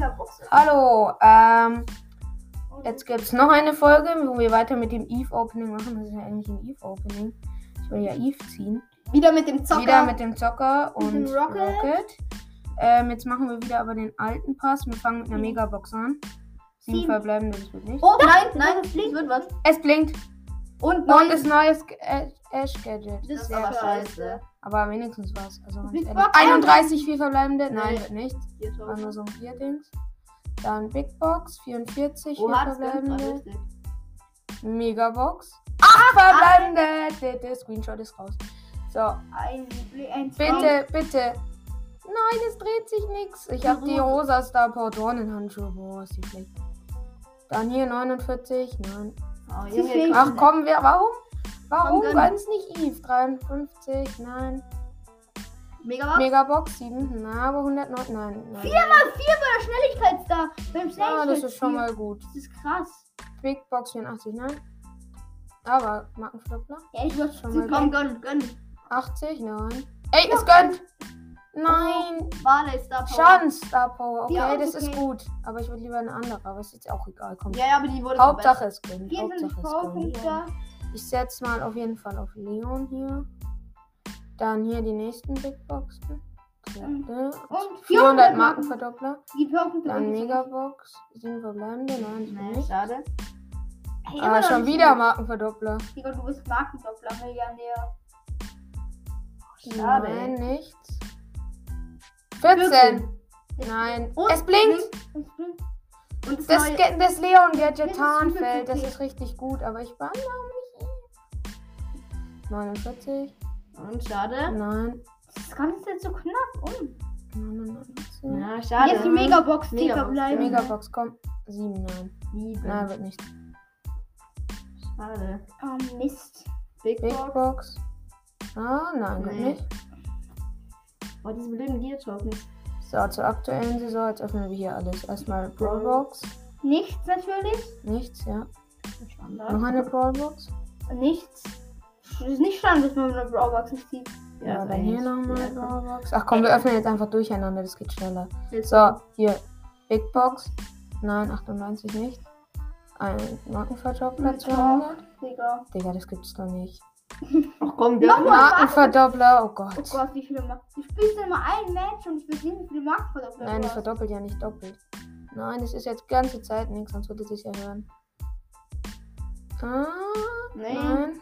Megabox. Hallo, ähm, jetzt gibt es noch eine Folge, wo wir weiter mit dem Eve-Opening machen. Das ist ja eigentlich ein Eve-Opening. Ich will ja Eve ziehen. Wieder mit dem Zocker. Wieder mit dem Zocker Mit und dem Rocket. Rocket. Ähm, jetzt machen wir wieder aber den alten Pass. Wir fangen mit einer Megabox an. Sieben Sieben. verbleibende, das wird nicht. oh, nein, Nein, nein, es wird was. Es blinkt. Und Und das neues Ash- Ash-Gadget. Das ist aber aber scheiße. Aber wenigstens was. Also ganz Big ehrlich. Box. 31, vier verbleibende. Nein, wird nichts. Hier War nur so ein Vier-Dings. Dann Big Box, 44, vier verbleibende. Megabox. Acht verbleibende. Der, der Screenshot ist raus. So, Ein, ein bitte, bitte. Nein, es dreht sich nichts. Ich habe die rosa Star Power Dornenhandschuhe. Boah, ist die schlecht. Dann hier 49. Nein. Oh, Ach komm, wir. Warum? Warum ganz nicht Eve? 53. Nein. Megabox. Megabox 7. Na, aber 109. Nein. nein. Viermal vier bei der Schnelligkeitsstar. Beim Ah, Schnelligkeitsstar. das ist schon mal gut. Das ist krass. Big Box 84. Nein. Aber Markenverdoppler. Ja, ich wollte Schon mal Komm, gönn, gönn. 80. Nein. Ey, es gönnt. Nein. Barley Star Power. Chance Star Power. Okay, Ja, das okay. ist gut. Aber ich würde lieber eine andere. Aber ist jetzt auch egal. Komm. Ja, ja, aber die wurde Hauptsache es gönnt. 24 Hauptsache es gönnt. Ich setze mal auf jeden Fall auf Leon hier. Dann hier die nächsten Big Boxen. Mhm. Und 400 Markenverdoppler. Die Powerpunkte. Dann sind- Megabox. 7 verbleibende. Nein, nicht. schade. Hey, Ah, noch schon nicht wieder. Markenverdoppler. Digga, du bist Markendoppler, Millionär. Schade. Nein, nichts. 14. Nein. Und es blinkt. Das bringt- Und das, Das, das Leon Gadget Das ist Tarnfeld, das ist richtig gut, aber ich war noch. 49. Und schade. Nein. Das Ganze ist jetzt so knapp. Oh. 99. Ja, schade. Jetzt die Megabox, die Megabox, verbleiben. Megabox, komm. 7, nein. Sieben. Nein, wird nicht. Schade. Oh, Mist. Big, Big Box. Box. Ah, nein, wird Nee. nicht. Oh, diese blöden Gear Tokens. So, zur aktuellen Saison, jetzt öffnen wir hier alles. Erstmal Brawlbox. Nichts natürlich. Nichts, ja. Standard. Noch eine Brawlbox. Nichts. Es ist nicht spannend, dass man mit einer Brawlbox nicht sieht. Ja, ist dann hier nochmal ja. Brawlbox. Ach komm, wir öffnen jetzt einfach durcheinander, das geht schneller. So, hier. Big Box. Nein, 98 nicht. Ein Markenverdoppler Mit 200. Digga. Digga, das gibt's doch nicht. Ach komm, wir. Markenverdoppler, oh Oh Gott. Gott, wie viele Marken. Du spielst ja immer ein Match und ich will sehen, wie viele Marken verdoppelt Nein, ich hast. verdoppelt ja nicht doppelt. Nein, das ist jetzt die ganze Zeit nichts, sonst würde es ja hören. Ah, Nee. nein.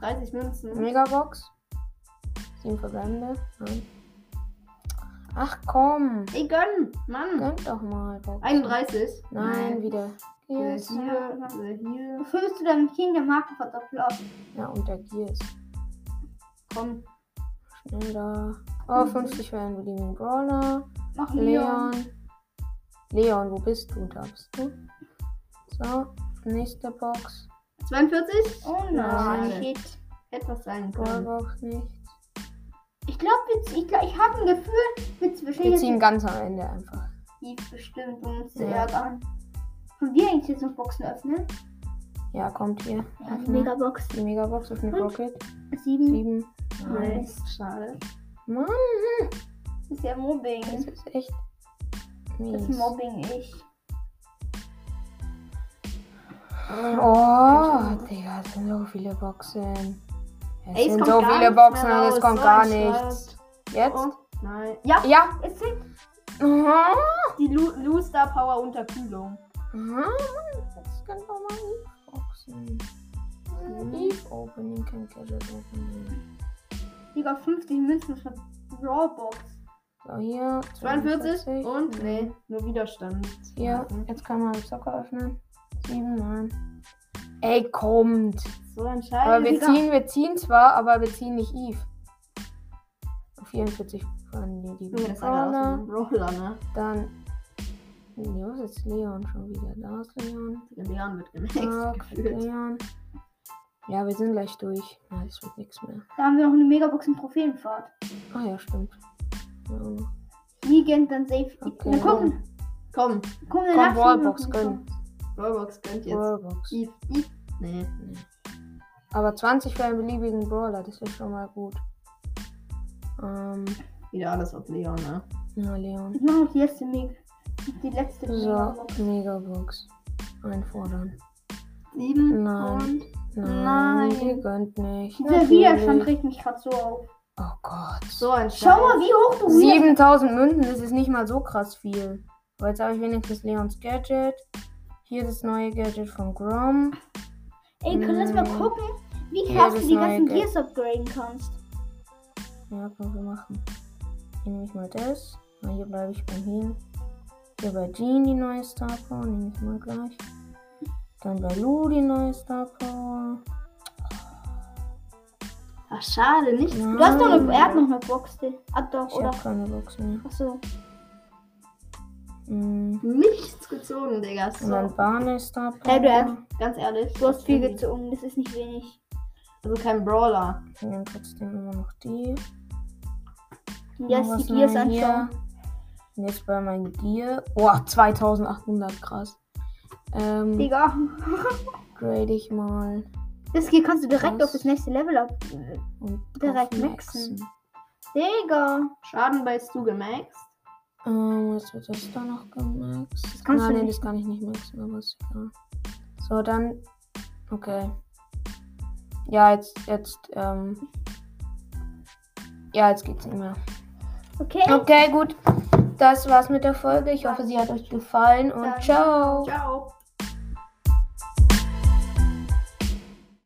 30 Münzen. Megabox. Sieben verbleibende. Nein. Ach komm. Ey, gönn. Mann. Gönnt doch mal. Box. 31. Nein, wieder. Der Gears. hier, der hier. Füllst du deinem Kind der Markenverdoppler auf? Ja, und der Gears. Komm. Schnell da. Oh, 50 für einen beliebigen Brawler. Mach Leon. Leon. Leon, wo bist du? Da bist du. So, nächste Box. 42. Oh Nein. nein, shit. Etwas sein können. Brawlbox nichts. Ich glaube, ich, glaub, ich habe ein Gefühl, mit zwischen Wir ziehen ganz am Ende einfach. Eve bestimmt, um uns zu Ja. ärgern. Können wir eigentlich jetzt noch Boxen öffnen? Ja, kommt hier. Ja, die Öffne. Megabox. Die Megabox auf eine Und? Rocket. Sieben. Sieben. Nein. ist schade. Mann, Das ist ja Mobbing. das ist echt Das mies. Mobbing ich. Oh, Digga, es sind so viele Boxen. Es Ey, es sind so viele Boxen und es kommt So gar nichts. Jetzt? Oh, nein. Ja, Ja. Es sind Aha. die Lu Star Power Unterkühlung. Aha. Jetzt können wir mal Boxen. Mhm. Eve Opening, kein Gadget Opening. Digga 50 Münzen für Brawlbox. So, hier. 42 und nee, nur Widerstand. Hier, jetzt kann man den Zocker öffnen. 7, nein. Ey, kommt. So ein Aber wir ziehen, wir ziehen zwar, aber wir ziehen nicht Eve. 44 von die, die das Brawler. Brawler, ne? Dann. Wo ist jetzt Leon schon wieder? Da ist Leon. Leon wird gemaxt. Leon. Ja, wir sind gleich durch. Ja, es wird nichts mehr. Da haben wir noch eine Megabox in Trophäenfahrt. Ah ja, stimmt. Ja. Liegend, dann safe. Okay. Na gucken. Komm, Komm, Komm, Wallbox, Brawlbox gönnt jetzt. Brawlbox. Eve, Eve. Nee. Aber 20 für einen beliebigen Brawler, das ist schon mal gut. Ähm, Wieder alles auf Leon, ne? ja, Leon. Ich mach noch die erste Meg Die letzte So, Megabox. Megabox. Einfordern. Sieben Nein. und Nein, Nein. die gönnt nicht. Dieser Widerstand regt mich gerade so auf. Oh Gott. so ein Schau mal, wie hoch du Widerstand 7000 Münzen, das ist nicht mal so krass viel. Aber jetzt habe ich wenigstens Leons Gadget. Hier das neue Gadget von Grom. Ey, können wir jetzt mal gucken, wie krass du die ganzen Geld. Gears upgraden kannst. Ja, können wir machen. Hier nehme ich mal das. Na, hier bleibe ich beim Heal. Hier bei Jean die neue Star Power, nehme ich mal gleich. Dann bei Lou die neue Star Power. Ach, schade, nicht. Du hast noch eine, er hat noch eine Box. die- Ah, doch, Ich oder? habe keine Box mehr. Achso. Mm. Nichts gezogen, Digga. Und So. dann Barney Star. Hey, du hast- Ganz ehrlich. Du hast viel gezogen, das ist nicht wenig. Also kein Brawler. Ich nehme trotzdem immer noch die. Und jetzt was die Gears anschauen. Und jetzt bei meinem Gear. Oh, 2800, krass. Ähm, Digga. grade ich mal. Das Gear kannst du direkt Was? auf das nächste Level ab. Und Direkt auf maxen. Digga. Schaden bist du gemaxt. Ähm, jetzt wird das da noch gemaxt. Das kannst Nein, du nee, nicht. das kann ich nicht maxen, aber ist egal. So, dann. Okay. Ja, jetzt, jetzt, ähm. Ja, jetzt geht's nicht mehr. Okay. Okay, gut. Das war's mit der Folge. Ich hoffe, sie hat euch gefallen und Dann- ciao. Ciao.